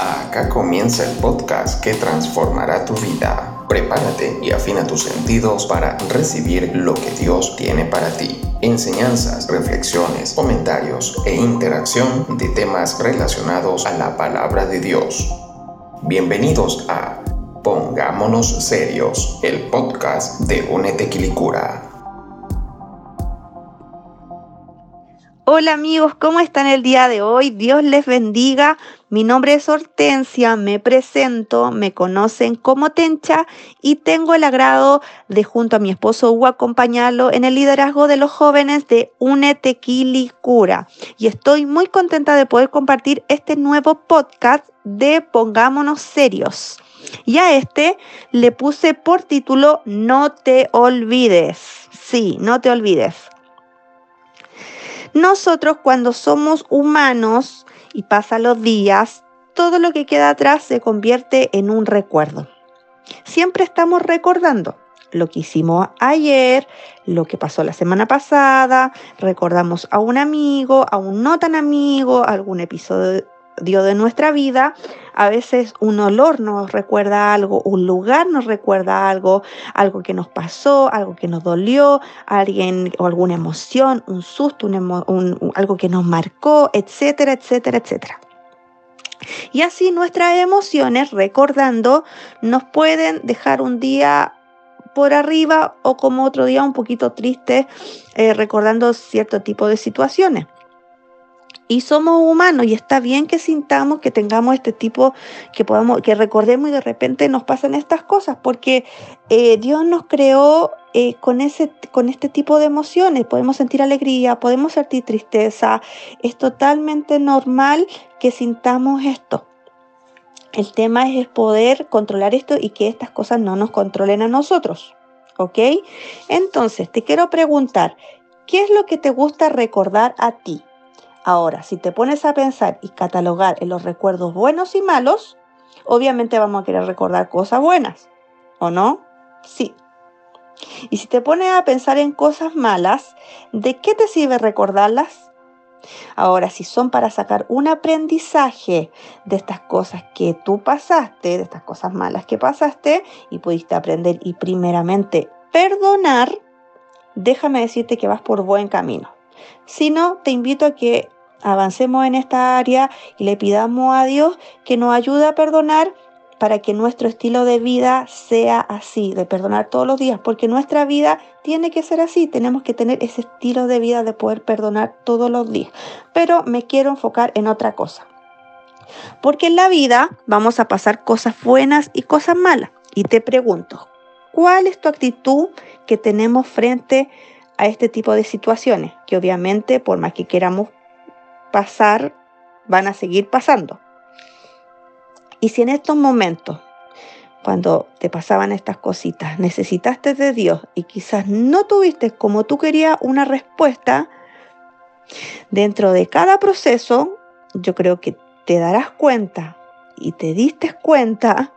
Acá comienza el podcast que transformará tu vida. Prepárate y afina tus sentidos para recibir lo que Dios tiene para ti. Enseñanzas, reflexiones, comentarios e interacción de temas relacionados a la palabra de Dios. Bienvenidos a Pongámonos Serios, el podcast de Únete Quilicura. Hola amigos, ¿cómo están el día de hoy? Dios les bendiga. Mi nombre es Hortensia, me presento, me conocen como Tencha y tengo el agrado de junto a mi esposo Hugo acompañarlo en el liderazgo de los jóvenes de Únete Cura. Y estoy muy contenta de poder compartir este nuevo podcast de Pongámonos Serios. Y a este le puse por título No te olvides. Sí, no te olvides. Nosotros cuando somos humanos y pasan los días, todo lo que queda atrás se convierte en un recuerdo. Siempre estamos recordando lo que hicimos ayer, lo que pasó la semana pasada, recordamos a un amigo, a un no tan amigo, algún episodio de nuestra vida, a veces un olor nos recuerda algo, un lugar nos recuerda algo, algo que nos pasó, algo que nos dolió, alguien o alguna emoción, un susto, algo que nos marcó, etcétera, etcétera, etcétera. Y así nuestras emociones, recordando, nos pueden dejar un día por arriba o como otro día un poquito triste, eh, recordando cierto tipo de situaciones y somos humanos y está bien que sintamos que tengamos este tipo, que podamos, que recordemos y de repente nos pasan estas cosas, porque eh, Dios nos creó eh, con, ese, con este tipo de emociones. Podemos sentir alegría, podemos sentir tristeza. Es totalmente normal que sintamos esto. El tema es poder controlar esto y que estas cosas no nos controlen a nosotros. ¿Ok? Entonces, te quiero preguntar, ¿qué es lo que te gusta recordar a ti? Ahora, si te pones a pensar y catalogar en los recuerdos buenos y malos, obviamente vamos a querer recordar cosas buenas, ¿o no? Sí. Y si te pones a pensar en cosas malas, ¿de qué te sirve recordarlas? Ahora, si son para sacar un aprendizaje de estas cosas que tú pasaste, de estas cosas malas que pasaste y pudiste aprender y primeramente perdonar, déjame decirte que vas por buen camino. Si no, te invito a que avancemos en esta área y le pidamos a Dios que nos ayude a perdonar para que nuestro estilo de vida sea así, de perdonar todos los días, porque nuestra vida tiene que ser así, tenemos que tener ese estilo de vida de poder perdonar todos los días. Pero me quiero enfocar en otra cosa, porque en la vida vamos a pasar cosas buenas y cosas malas. Y te pregunto, ¿cuál es tu actitud que tenemos frente a a este tipo de situaciones, que obviamente por más que queramos pasar, van a seguir pasando. Y si en estos momentos, cuando te pasaban estas cositas, necesitaste de Dios y quizás no tuviste como tú querías una respuesta, dentro de cada proceso, yo creo que te darás cuenta y te diste cuenta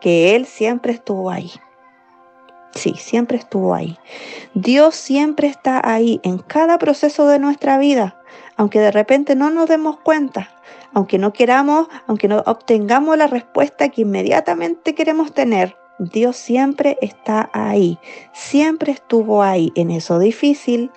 que Él siempre estuvo ahí. Sí, siempre estuvo ahí. Dios siempre está ahí en cada proceso de nuestra vida, aunque de repente no nos demos cuenta, aunque no queramos, aunque no obtengamos la respuesta que inmediatamente queremos tener. Dios siempre está ahí, siempre estuvo ahí en eso difícil.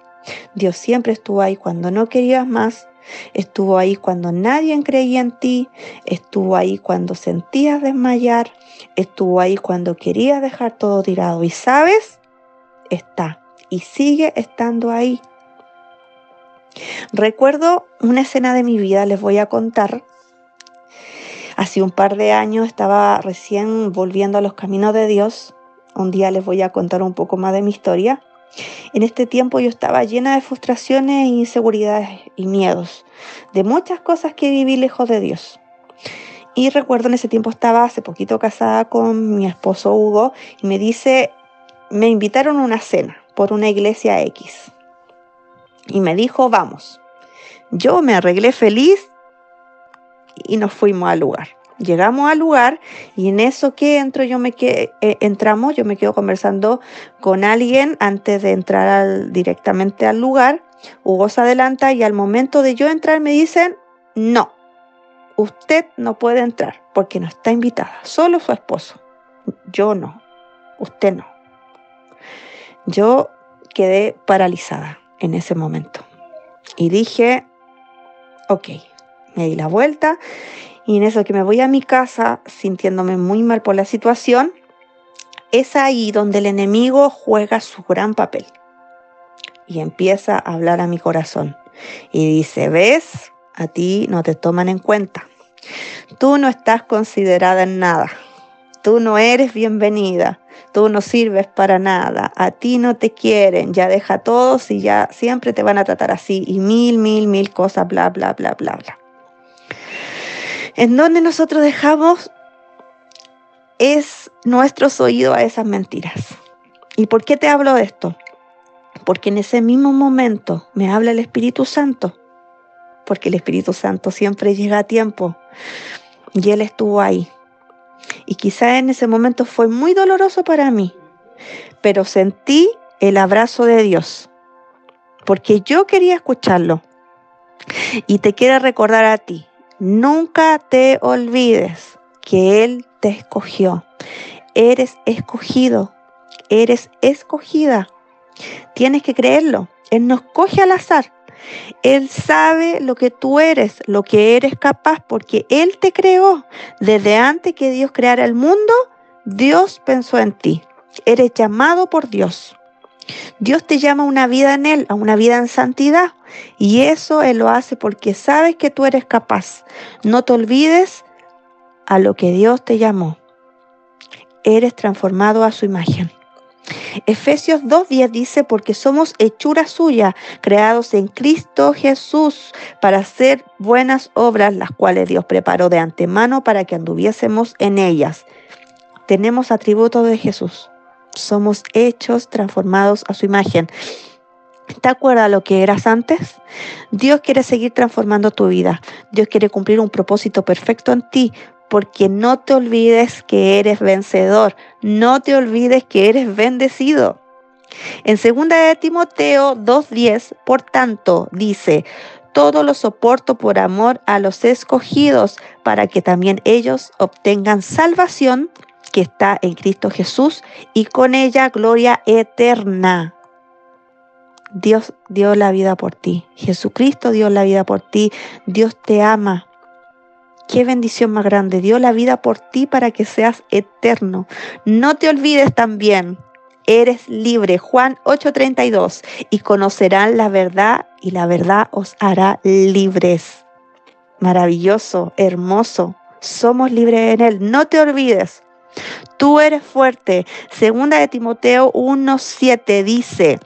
Dios siempre estuvo ahí cuando no querías más, Estuvo ahí cuando nadie creía en ti, estuvo ahí cuando sentías desmayar, estuvo ahí cuando querías dejar todo tirado. Y sabes, está y sigue estando ahí. Recuerdo una escena de mi vida, les voy a contar. Hace un par de años estaba recién volviendo a los caminos de Dios. Un día les voy a contar un poco más de mi historia. En este tiempo yo estaba llena de frustraciones, inseguridades y miedos, de muchas cosas que viví lejos de Dios. Y recuerdo en ese tiempo estaba hace poquito casada con mi esposo Hugo y me dice, me invitaron a una cena por una iglesia X. Y me dijo, vamos. Yo me arreglé feliz y nos fuimos al lugar. Llegamos al lugar y en eso que entro, yo me que, eh, entramos, yo me quedo conversando con alguien antes de entrar directamente al lugar. Hugo se adelanta y al momento de yo entrar me dicen, no, usted no puede entrar porque no está invitada, solo su esposo. Yo no, usted no. Yo quedé paralizada en ese momento y dije, ok, me di la vuelta y en eso que me voy a mi casa sintiéndome muy mal por la situación, es ahí donde el enemigo juega su gran papel y empieza a hablar a mi corazón y dice, ves, a ti no te toman en cuenta. Tú no estás considerada en nada. Tú no eres bienvenida. Tú no sirves para nada. A ti no te quieren. Ya deja todos y ya siempre te van a tratar así. Y mil, mil, mil cosas, bla, bla, bla, bla, bla. En donde nosotros dejamos es nuestros oídos a esas mentiras. ¿Y por qué te hablo de esto? Porque en ese mismo momento me habla el Espíritu Santo porque el Espíritu Santo siempre llega a tiempo y Él estuvo ahí. Y quizá en ese momento fue muy doloroso para mí, pero sentí el abrazo de Dios, porque yo quería escucharlo. Y te quiero recordar a ti, nunca te olvides que Él te escogió. Eres escogido, eres escogida. Tienes que creerlo. Él no escoge al azar. Él sabe lo que tú eres, lo que eres capaz, porque Él te creó. Desde antes que Dios creara el mundo, Dios pensó en ti. Eres llamado por Dios. Dios te llama a una vida en Él, a una vida en santidad. Y eso Él lo hace porque sabes que tú eres capaz. No te olvides a lo que Dios te llamó. Eres transformado a su imagen. Efesios 2.10 dice, porque somos hechura suya, creados en Cristo Jesús, para hacer buenas obras, las cuales Dios preparó de antemano para que anduviésemos en ellas. Tenemos atributos de Jesús. Somos hechos, transformados a su imagen. ¿Te acuerdas lo que eras antes? Dios quiere seguir transformando tu vida. Dios quiere cumplir un propósito perfecto en ti porque no te olvides que eres vencedor, no te olvides que eres bendecido. En 2 de Timoteo 2:10, por tanto, dice, todo lo soporto por amor a los escogidos, para que también ellos obtengan salvación que está en Cristo Jesús y con ella gloria eterna. Dios dio la vida por ti, Jesucristo dio la vida por ti, Dios te ama, Qué bendición más grande. Dio la vida por ti para que seas eterno. No te olvides también. Eres libre. Juan 8:32. Y conocerán la verdad y la verdad os hará libres. Maravilloso, hermoso. Somos libres en Él. No te olvides. Tú eres fuerte. Segunda de Timoteo 1:7 dice,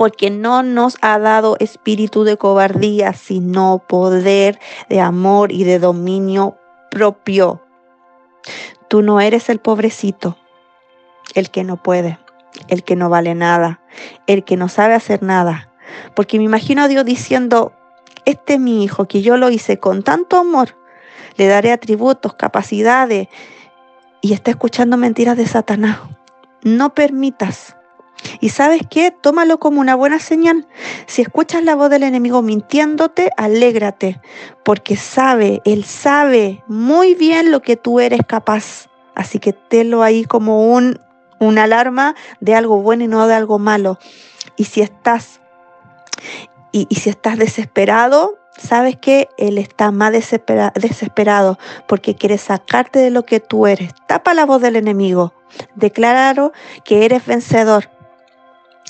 porque no nos ha dado espíritu de cobardía, sino poder de amor y de dominio propio. Tú no eres el pobrecito, el que no puede, el que no vale nada, el que no sabe hacer nada. Porque me imagino a Dios diciendo, este es mi hijo, que yo lo hice con tanto amor, le daré atributos, capacidades, y está escuchando mentiras de Satanás. No permitas y sabes qué, tómalo como una buena señal. Si escuchas la voz del enemigo mintiéndote, alégrate, porque sabe, él sabe muy bien lo que tú eres capaz. Así que tenlo ahí como un, una alarma de algo bueno y no de algo malo. Y si estás, y, y si estás desesperado, sabes que Él está más desesperado porque quiere sacarte de lo que tú eres. Tapa la voz del enemigo. Declaro que eres vencedor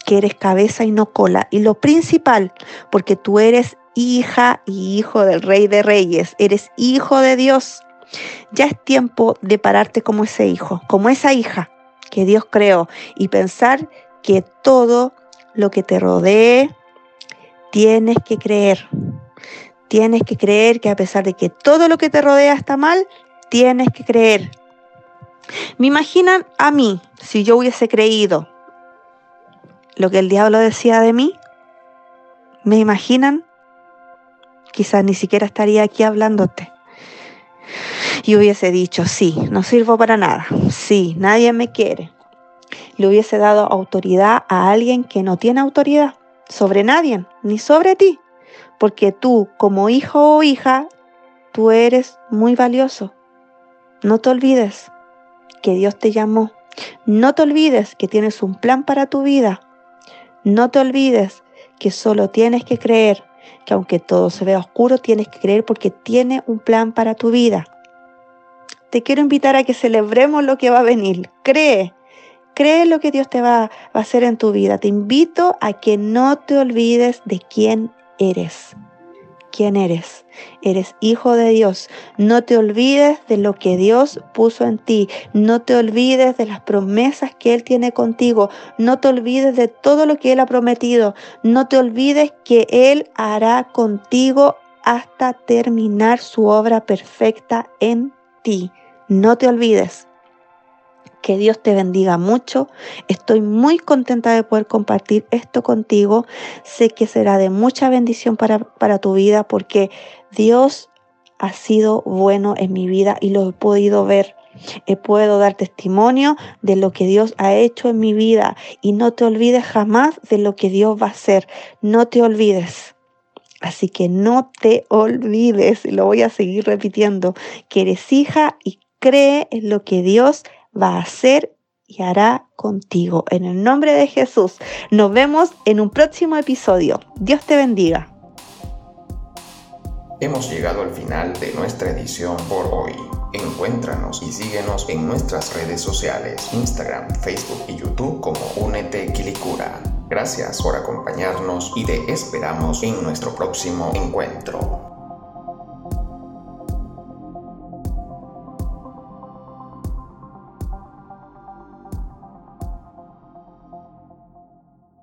que eres cabeza y no cola. Y lo principal, porque tú eres hija y hijo del Rey de Reyes, eres hijo de Dios. Ya es tiempo de pararte como ese hijo, como esa hija que Dios creó y pensar que todo lo que te rodee, tienes que creer. Tienes que creer que a pesar de que todo lo que te rodea está mal, tienes que creer. Me imaginan a mí, si yo hubiese creído lo que el diablo decía de mí, ¿me imaginan? Quizás ni siquiera estaría aquí hablándote. Y hubiese dicho, sí, no sirvo para nada, sí, nadie me quiere. Le hubiese dado autoridad a alguien que no tiene autoridad sobre nadie, ni sobre ti, porque tú como hijo o hija tú eres muy valioso. No te olvides que Dios te llamó. No te olvides que tienes un plan para tu vida. No te olvides que solo tienes que creer, que aunque todo se vea oscuro, tienes que creer porque tiene un plan para tu vida. Te quiero invitar a que celebremos lo que va a venir. Cree, cree lo que Dios te va, va a hacer en tu vida. Te invito a que no te olvides de quién eres quién eres. Eres hijo de Dios. No te olvides de lo que Dios puso en ti. No te olvides de las promesas que Él tiene contigo. No te olvides de todo lo que Él ha prometido. No te olvides que Él hará contigo hasta terminar su obra perfecta en ti. No te olvides. Que Dios te bendiga mucho. Estoy muy contenta de poder compartir esto contigo. Sé que será de mucha bendición para, para tu vida porque Dios ha sido bueno en mi vida y lo he podido ver. He puedo dar testimonio de lo que Dios ha hecho en mi vida y no te olvides jamás de lo que Dios va a hacer. No te olvides. Así que no te olvides, lo voy a seguir repitiendo, que eres hija y cree en lo que Dios va a hacer y hará contigo. En el nombre de Jesús, nos vemos en un próximo episodio. Dios te bendiga. Hemos llegado al final de nuestra edición por hoy. Encuéntranos y síguenos en nuestras redes sociales, Instagram, Facebook y YouTube como Únete Quilicura. Gracias por acompañarnos y te esperamos en nuestro próximo encuentro.